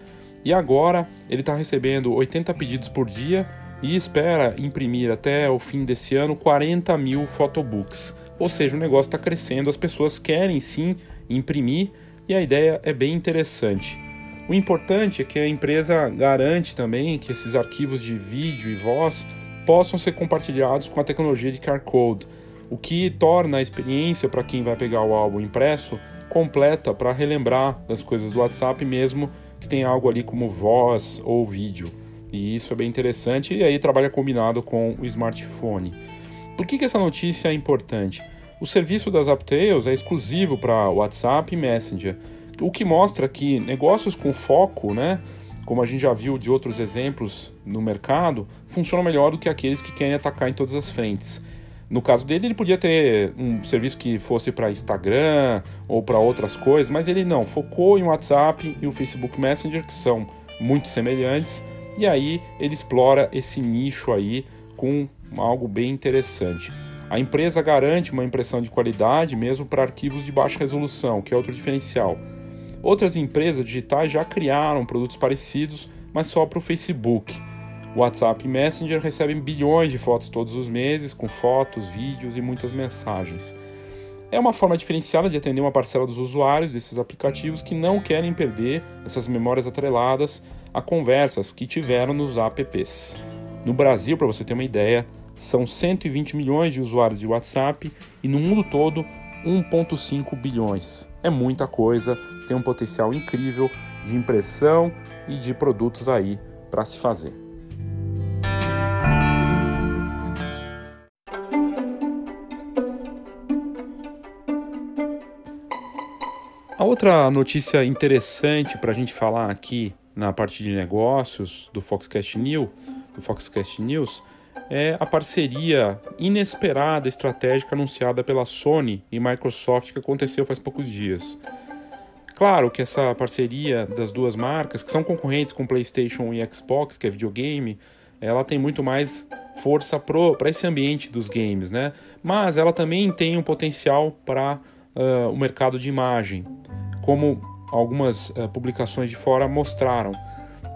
E agora ele está recebendo 80 pedidos por dia e espera imprimir até o fim desse ano 40 mil photobooks. Ou seja, o negócio está crescendo, as pessoas querem sim imprimir e a ideia é bem interessante. O importante é que a empresa garante também que esses arquivos de vídeo e voz possam ser compartilhados com a tecnologia de QR Code, o que torna a experiência para quem vai pegar o álbum impresso completa para relembrar das coisas do WhatsApp mesmo que tem algo ali como voz ou vídeo. E isso é bem interessante e aí trabalha combinado com o smartphone. Por que, que essa notícia é importante? O serviço das Uptails é exclusivo para WhatsApp e Messenger, o que mostra que negócios com foco, né, como a gente já viu de outros exemplos no mercado, funcionam melhor do que aqueles que querem atacar em todas as frentes. No caso dele, ele podia ter um serviço que fosse para Instagram ou para outras coisas, mas ele não, focou em WhatsApp e o Facebook Messenger, que são muito semelhantes, e aí ele explora esse nicho aí com algo bem interessante. A empresa garante uma impressão de qualidade mesmo para arquivos de baixa resolução, que é outro diferencial. Outras empresas digitais já criaram produtos parecidos, mas só para o Facebook. WhatsApp e Messenger recebem bilhões de fotos todos os meses, com fotos, vídeos e muitas mensagens. É uma forma diferenciada de atender uma parcela dos usuários desses aplicativos que não querem perder essas memórias atreladas a conversas que tiveram nos apps. No Brasil, para você ter uma ideia, são 120 milhões de usuários de WhatsApp e no mundo todo 1,5 bilhões. É muita coisa, tem um potencial incrível de impressão e de produtos aí para se fazer. Outra notícia interessante para a gente falar aqui na parte de negócios do Foxcast News, do Foxcast News é a parceria inesperada estratégica anunciada pela Sony e Microsoft que aconteceu faz poucos dias. Claro que essa parceria das duas marcas, que são concorrentes com PlayStation e Xbox, que é videogame, ela tem muito mais força para esse ambiente dos games, né? Mas ela também tem um potencial para uh, o mercado de imagem, como algumas uh, publicações de fora mostraram.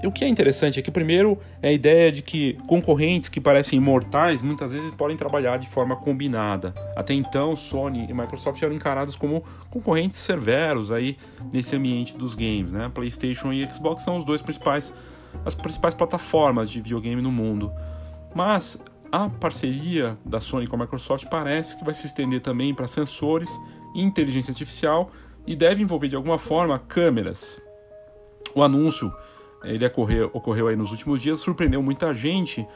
E o que é interessante é que, primeiro, é a ideia de que concorrentes que parecem imortais muitas vezes podem trabalhar de forma combinada. Até então, Sony e Microsoft eram encarados como concorrentes severos aí nesse ambiente dos games. Né? PlayStation e Xbox são os dois principais, as principais plataformas de videogame no mundo. Mas a parceria da Sony com a Microsoft parece que vai se estender também para sensores e inteligência artificial e deve envolver de alguma forma câmeras. O anúncio ele ocorreu, ocorreu aí nos últimos dias, surpreendeu muita gente.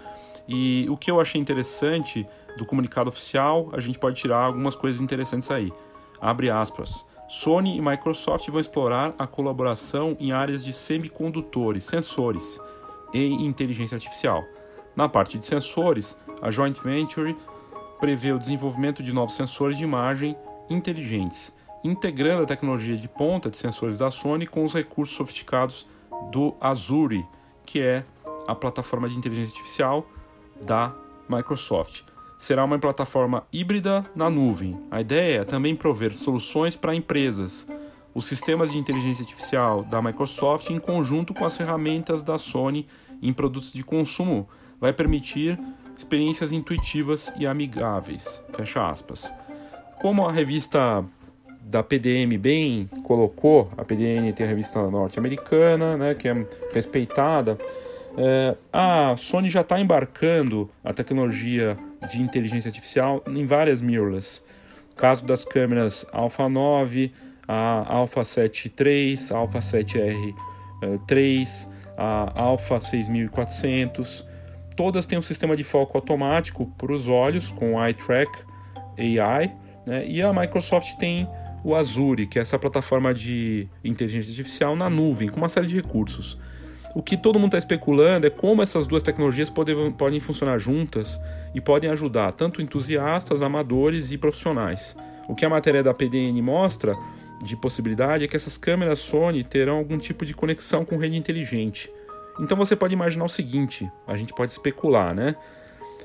E o que eu achei interessante do comunicado oficial, a gente pode tirar algumas coisas interessantes aí. Abre aspas. Sony e Microsoft vão explorar a colaboração em áreas de semicondutores, sensores e inteligência artificial. Na parte de sensores, a joint venture prevê o desenvolvimento de novos sensores de imagem inteligentes, integrando a tecnologia de ponta de sensores da Sony com os recursos sofisticados do Azure, que é a plataforma de inteligência artificial da Microsoft. Será uma plataforma híbrida na nuvem. A ideia é também prover soluções para empresas. Os sistemas de inteligência artificial da Microsoft, em conjunto com as ferramentas da Sony em produtos de consumo, vai permitir experiências intuitivas e amigáveis. Fecha aspas. Como a revista da PDM bem colocou, a PDN tem a revista norte-americana, né, que é respeitada, é, a Sony já está embarcando a tecnologia de inteligência artificial em várias mirrorless. Caso das câmeras Alpha 9, a Alpha 7 III, a Alpha 7R 3, a Alpha 6400, todas têm um sistema de foco automático para os olhos com Eye Track AI, né? e a Microsoft tem o Azure, que é essa plataforma de inteligência artificial na nuvem, com uma série de recursos. O que todo mundo está especulando é como essas duas tecnologias podem, podem funcionar juntas e podem ajudar tanto entusiastas, amadores e profissionais. O que a matéria da PDN mostra de possibilidade é que essas câmeras Sony terão algum tipo de conexão com rede inteligente. Então você pode imaginar o seguinte: a gente pode especular, né?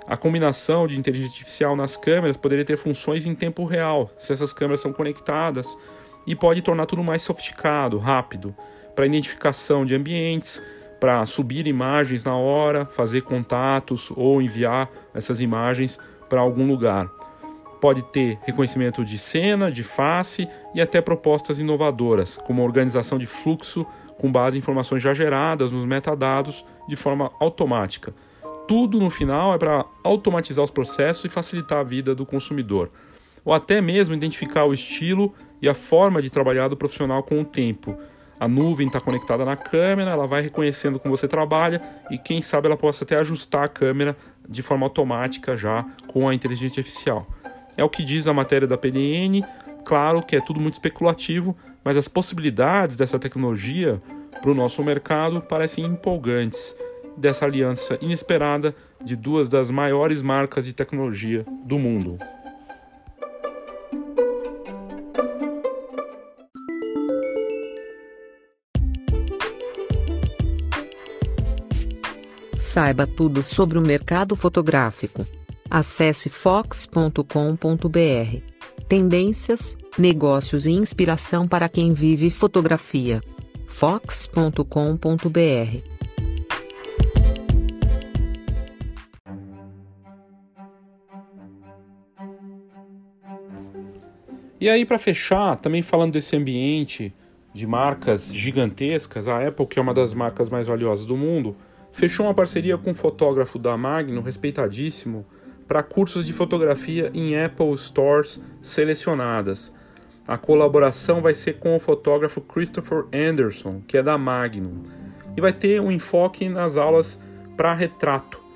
A combinação de inteligência artificial nas câmeras poderia ter funções em tempo real, se essas câmeras são conectadas, e pode tornar tudo mais sofisticado, rápido, para identificação de ambientes, para subir imagens na hora, fazer contatos ou enviar essas imagens para algum lugar. Pode ter reconhecimento de cena, de face e até propostas inovadoras, como organização de fluxo com base em informações já geradas nos metadados de forma automática tudo no final é para automatizar os processos e facilitar a vida do consumidor, ou até mesmo identificar o estilo e a forma de trabalhar do profissional com o tempo. A nuvem está conectada na câmera, ela vai reconhecendo como você trabalha e quem sabe ela possa até ajustar a câmera de forma automática já com a inteligência artificial. É o que diz a matéria da PDN. Claro que é tudo muito especulativo, mas as possibilidades dessa tecnologia para o nosso mercado parecem empolgantes dessa aliança inesperada de duas das maiores marcas de tecnologia do mundo. Saiba tudo sobre o mercado fotográfico. Acesse fox.com.br. Tendências, negócios e inspiração para quem vive fotografia. fox.com.br E aí, para fechar, também falando desse ambiente de marcas gigantescas, a Apple, que é uma das marcas mais valiosas do mundo, fechou uma parceria com um fotógrafo da Magnum, respeitadíssimo, para cursos de fotografia em Apple Stores selecionadas. A colaboração vai ser com o fotógrafo Christopher Anderson, que é da Magnum, e vai ter um enfoque nas aulas para retrato.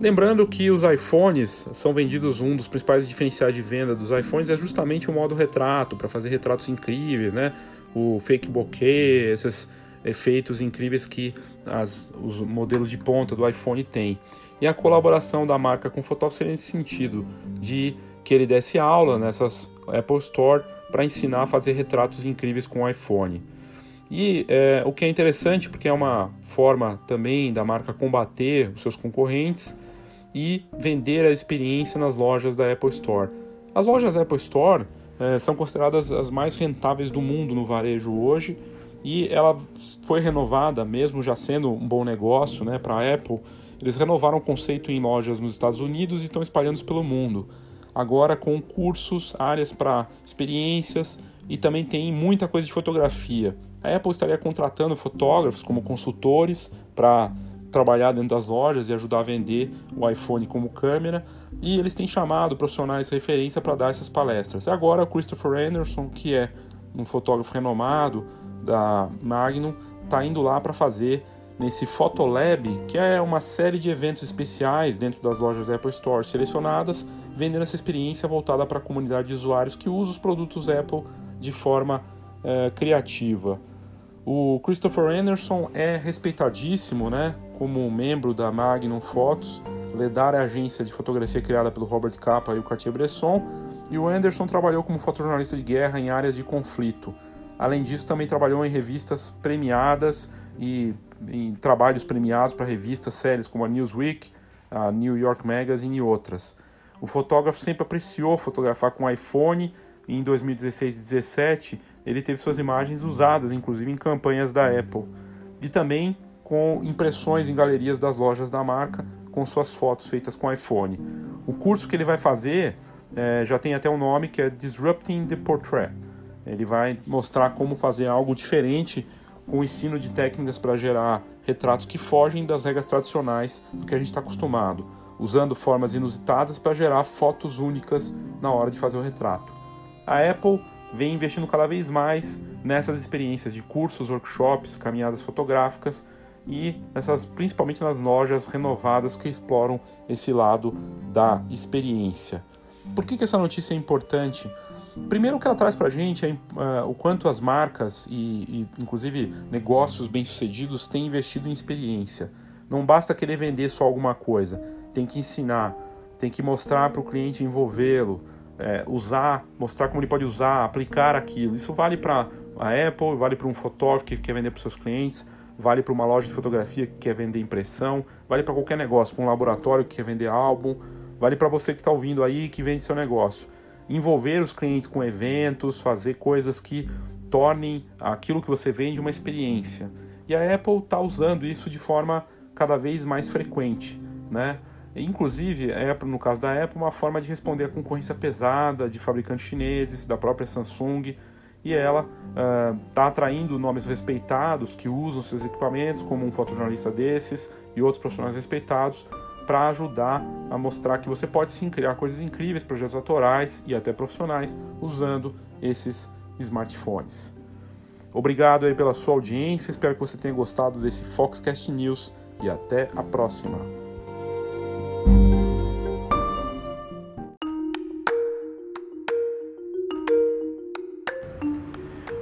Lembrando que os iPhones são vendidos, um dos principais diferenciais de venda dos iPhones é justamente o modo retrato, para fazer retratos incríveis, né? O fake bokeh, esses efeitos incríveis que as, os modelos de ponta do iPhone têm. E a colaboração da marca com o Photoshop seria nesse sentido, de que ele desse aula nessas Apple Store para ensinar a fazer retratos incríveis com o iPhone. E é, o que é interessante, porque é uma forma também da marca combater os seus concorrentes e vender a experiência nas lojas da Apple Store. As lojas da Apple Store é, são consideradas as mais rentáveis do mundo no varejo hoje e ela foi renovada, mesmo já sendo um bom negócio né, para a Apple. Eles renovaram o conceito em lojas nos Estados Unidos e estão espalhando pelo mundo. Agora com cursos, áreas para experiências e também tem muita coisa de fotografia. A Apple estaria contratando fotógrafos como consultores para trabalhar dentro das lojas e ajudar a vender o iPhone como câmera. E eles têm chamado profissionais de referência para dar essas palestras. Agora Christopher Anderson, que é um fotógrafo renomado da Magnum, está indo lá para fazer nesse Photolab, que é uma série de eventos especiais dentro das lojas Apple Store selecionadas, vendendo essa experiência voltada para a comunidade de usuários que usa os produtos Apple de forma é, criativa. O Christopher Anderson é respeitadíssimo, né, como membro da Magnum Photos. Ledar é a agência de fotografia criada pelo Robert Capa e o Cartier-Bresson. E o Anderson trabalhou como fotojornalista de guerra em áreas de conflito. Além disso, também trabalhou em revistas premiadas e em trabalhos premiados para revistas sérias como a Newsweek, a New York Magazine e outras. O fotógrafo sempre apreciou fotografar com iPhone e em 2016 e 2017 ele teve suas imagens usadas, inclusive em campanhas da Apple, e também com impressões em galerias das lojas da marca com suas fotos feitas com iPhone. O curso que ele vai fazer é, já tem até um nome que é Disrupting the Portrait. Ele vai mostrar como fazer algo diferente com o ensino de técnicas para gerar retratos que fogem das regras tradicionais do que a gente está acostumado, usando formas inusitadas para gerar fotos únicas na hora de fazer o retrato. A Apple vem investindo cada vez mais nessas experiências de cursos, workshops, caminhadas fotográficas e essas, principalmente nas lojas renovadas que exploram esse lado da experiência. Por que, que essa notícia é importante? Primeiro, o que ela traz para a gente é uh, o quanto as marcas e, e, inclusive, negócios bem-sucedidos têm investido em experiência. Não basta querer vender só alguma coisa, tem que ensinar, tem que mostrar para o cliente envolvê-lo, é, usar, mostrar como ele pode usar, aplicar aquilo. Isso vale para a Apple, vale para um fotógrafo que quer vender para seus clientes, vale para uma loja de fotografia que quer vender impressão, vale para qualquer negócio, para um laboratório que quer vender álbum, vale para você que está ouvindo aí que vende seu negócio. Envolver os clientes com eventos, fazer coisas que tornem aquilo que você vende uma experiência. E a Apple está usando isso de forma cada vez mais frequente, né? Inclusive, a Apple, no caso da Apple, uma forma de responder à concorrência pesada de fabricantes chineses, da própria Samsung, e ela está uh, atraindo nomes respeitados que usam seus equipamentos, como um fotojornalista desses e outros profissionais respeitados, para ajudar a mostrar que você pode sim criar coisas incríveis, projetos autorais e até profissionais usando esses smartphones. Obrigado aí pela sua audiência, espero que você tenha gostado desse Foxcast News e até a próxima.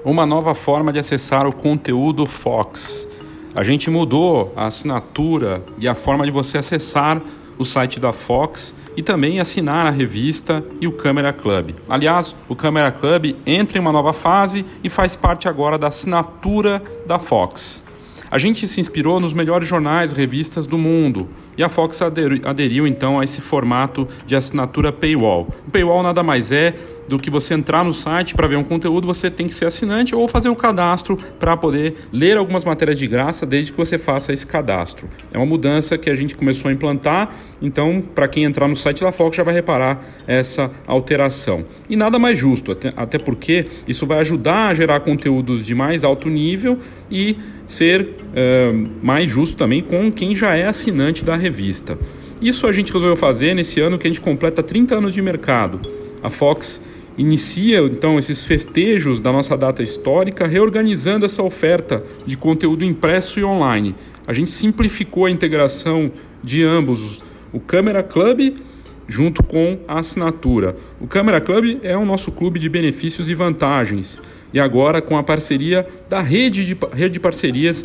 Uma nova forma de acessar o conteúdo Fox. A gente mudou a assinatura e a forma de você acessar o site da Fox e também assinar a revista e o Câmera Club. Aliás, o Câmera Club entra em uma nova fase e faz parte agora da assinatura da Fox. A gente se inspirou nos melhores jornais e revistas do mundo e a Fox aderiu, aderiu então a esse formato de assinatura paywall. O paywall nada mais é do que você entrar no site para ver um conteúdo, você tem que ser assinante ou fazer o cadastro para poder ler algumas matérias de graça desde que você faça esse cadastro. É uma mudança que a gente começou a implantar, então para quem entrar no site da Fox já vai reparar essa alteração. E nada mais justo, até, até porque isso vai ajudar a gerar conteúdos de mais alto nível e ser uh, mais justo também com quem já é assinante da revista. Isso a gente resolveu fazer nesse ano que a gente completa 30 anos de mercado. A Fox inicia então esses festejos da nossa data histórica, reorganizando essa oferta de conteúdo impresso e online. A gente simplificou a integração de ambos, o Câmera Club junto com a assinatura. O Câmera Club é o nosso clube de benefícios e vantagens. E agora com a parceria da rede de, rede de parcerias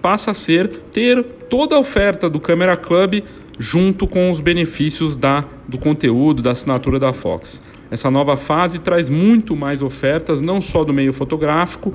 passa a ser ter toda a oferta do Camera Club junto com os benefícios da, do conteúdo, da assinatura da Fox. Essa nova fase traz muito mais ofertas, não só do meio fotográfico,